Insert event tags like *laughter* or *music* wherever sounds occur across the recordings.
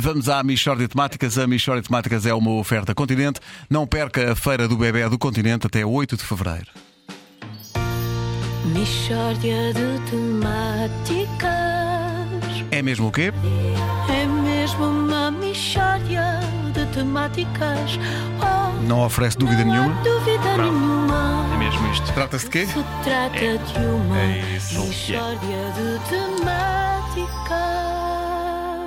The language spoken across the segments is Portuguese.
Vamos à Michórdia de Temáticas. A Michórdia de Temáticas é uma oferta Continente. Não perca a Feira do Bebé do Continente até 8 de Fevereiro. Mishória de temáticas É mesmo o quê? É mesmo uma mishória de temáticas Oh, Não oferece dúvida não nenhuma. dúvida nenhuma É mesmo isto. Trata-se de quê? Se trata de uma é isso. mishória de temáticas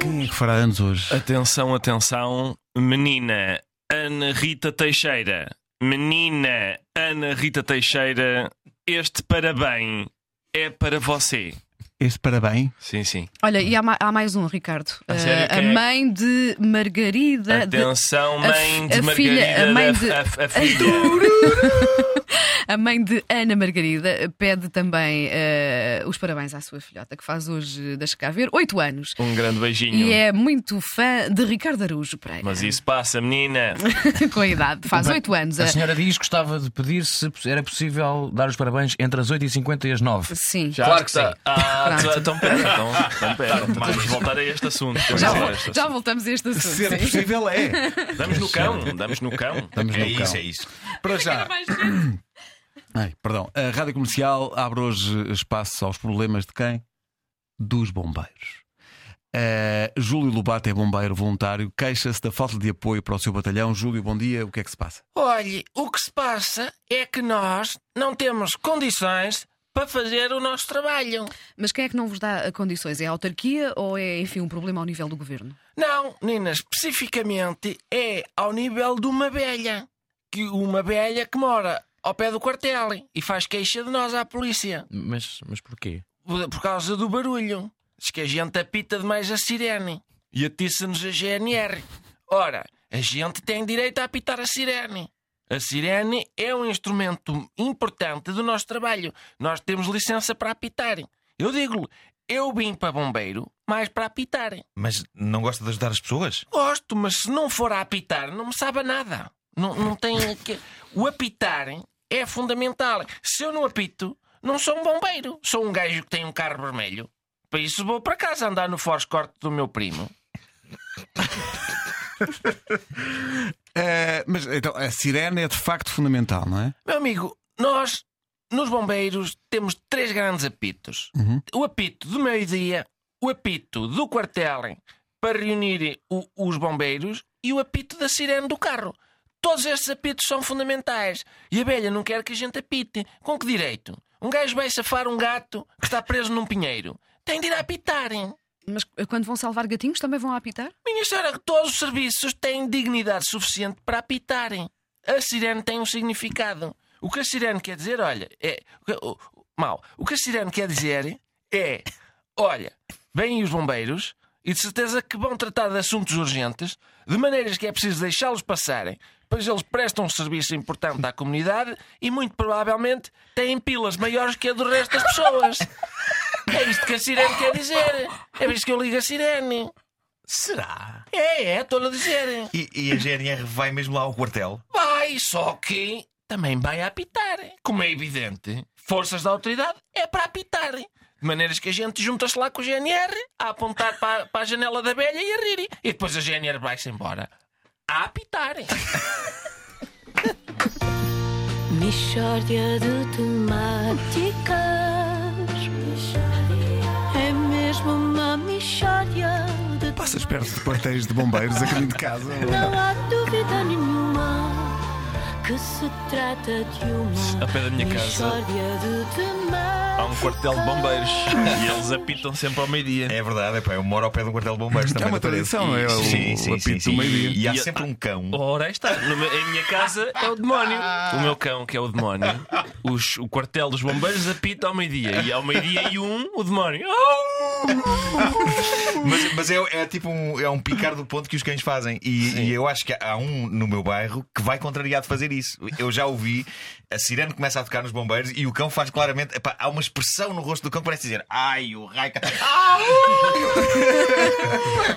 Quem é que fará anos hoje? Atenção, atenção. Menina Ana Rita Teixeira. Menina Ana Rita Teixeira. Este parabéns é para você. Este parabéns. Sim, sim. Olha, e há, ma- há mais um, Ricardo. A sério, Eh, a é? mãe de Margarida. de- Atenção, a mãe de a Margarida. filha- a mãe de- a, a- a filha. *laughs* a mãe de Ana Margarida pede também eh, os parabéns à sua filhota, que faz hoje, deixa cá ver, 8 anos. Um grande beijinho. E é muito fã de Ricardo Araújo Pereira. Mas isso passa, menina. *laughs* Com a idade, faz 8 anos. A senhora diz que gostava de pedir se era possível dar os parabéns entre as 8h50 e as 9 Sim. Já Claro acho que tá- Ah, Pronto. então pera, então, então pera. Vamos voltar a este assunto. Já, vol- este já assunto. voltamos a este assunto. Se sim. possível, é. Damos no cão, damos no cão. Estamos no cão. isso. Para já. *clears throat* Ai, perdão. A Rádio Comercial abre hoje espaço aos problemas de quem? Dos bombeiros. Eh, Júlio Lobato é bombeiro voluntário, queixa-se da falta de apoio para o seu batalhão. Júlio, bom dia. O que é que se passa? Olhe, o que se passa é que nós não temos condições para fazer o nosso trabalho. Mas quem é que não vos dá condições? É a autarquia ou é, enfim, um problema ao nível do governo? Não, Nina, especificamente é ao nível de uma velha. Que uma velha que mora ao pé do quartel e faz queixa de nós à polícia. Mas, mas porquê? Por por causa do barulho. Diz que a gente apita demais a sirene. E atiça-nos a GNR. Ora, a gente tem direito a apitar a sirene. A sirene é um instrumento importante do nosso trabalho. Nós temos licença para apitar. Eu digo-lhe, eu vim para bombeiro mais para apitar. Mas não gosta de ajudar as pessoas? Gosto, mas se não for a apitar, não me sabe nada. Não, não tem. que- O apitar é fundamental. Se eu não apito, não sou um bombeiro. Sou um gajo que tem um carro vermelho. Para isso vou para casa andar no Force Corte do meu primo. *laughs* Eh, mas então, a sirene é de facto fundamental, não é? Meu amigo, nós, nos bombeiros, temos três grandes apitos: o apito do meio-dia, o apito do quartel para reunir o- os bombeiros e o apito da sirene do carro. Todos estes apitos são fundamentais. E a velha não quer que a gente apite. Com que direito? Um gajo vai safar um gato que está preso num pinheiro. Tem de ir a apitar, hein? Mas eh, quando vão salvar gatinhos também vão apitar? Minha senhora, todos os serviços têm dignidade suficiente para apitarem. A sirene tem um significado. O que a sirene quer dizer, olha, é. Mal. O que a sirene quer dizer é: olha, vêm os bombeiros e de certeza que vão tratar de assuntos urgentes, de maneiras que é preciso deixá-los passarem, pois eles prestam um serviço importante à comunidade e muito provavelmente têm pilas maiores que a do resto das pessoas. É isto que a sirene quer dizer. É por isso que eu ligo a sirene. Será? É, é, estou a dizer. E, e a GNR vai mesmo lá ao quartel? Vai, só que também vai apitar. Como é evidente, forças da autoridade é para apitar. De maneiras que a gente junta-se lá com o GNR a apontar para, para a janela da velha e a rir. E depois a GNR vai-se embora a apitar. Mishória de temáticas perto de quartéis de bombeiros a caminho de casa. Não há dúvida nenhuma que se trata de uma Ao pé da minha casa há um quartel de bombeiros *laughs* e eles apitam sempre ao meio-dia. É verdade, é pá, eu moro ao pé de um quartel de bombeiros também. uma da parede. tradição, é o- sim, o sim, apito sim, do meio-dia. E há sempre um cão. Ora, aí está. No em minha casa é o demónio. O meu cão, que é o demónio. Os- o quartel dos bombeiros apita ao meio-dia. E ao meio-dia e um, o demónio. Mas, mas é, é tipo um, é um picar do ponto que os cães fazem. E, e eu acho que há um no meu bairro que vai contrariado fazer isso. Eu já ouvi, a sirene começa a tocar nos bombeiros e o cão faz claramente. epá, há uma expressão no rosto do cão que parece dizer: Ai, o raio.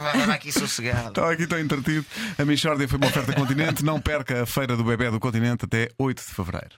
Vai *laughs* aqui sossegado. Estava aqui tão entretido. A Michórdia foi uma oferta continente. Não perca a Feira do Bebé do Continente até 8 de Fevereiro.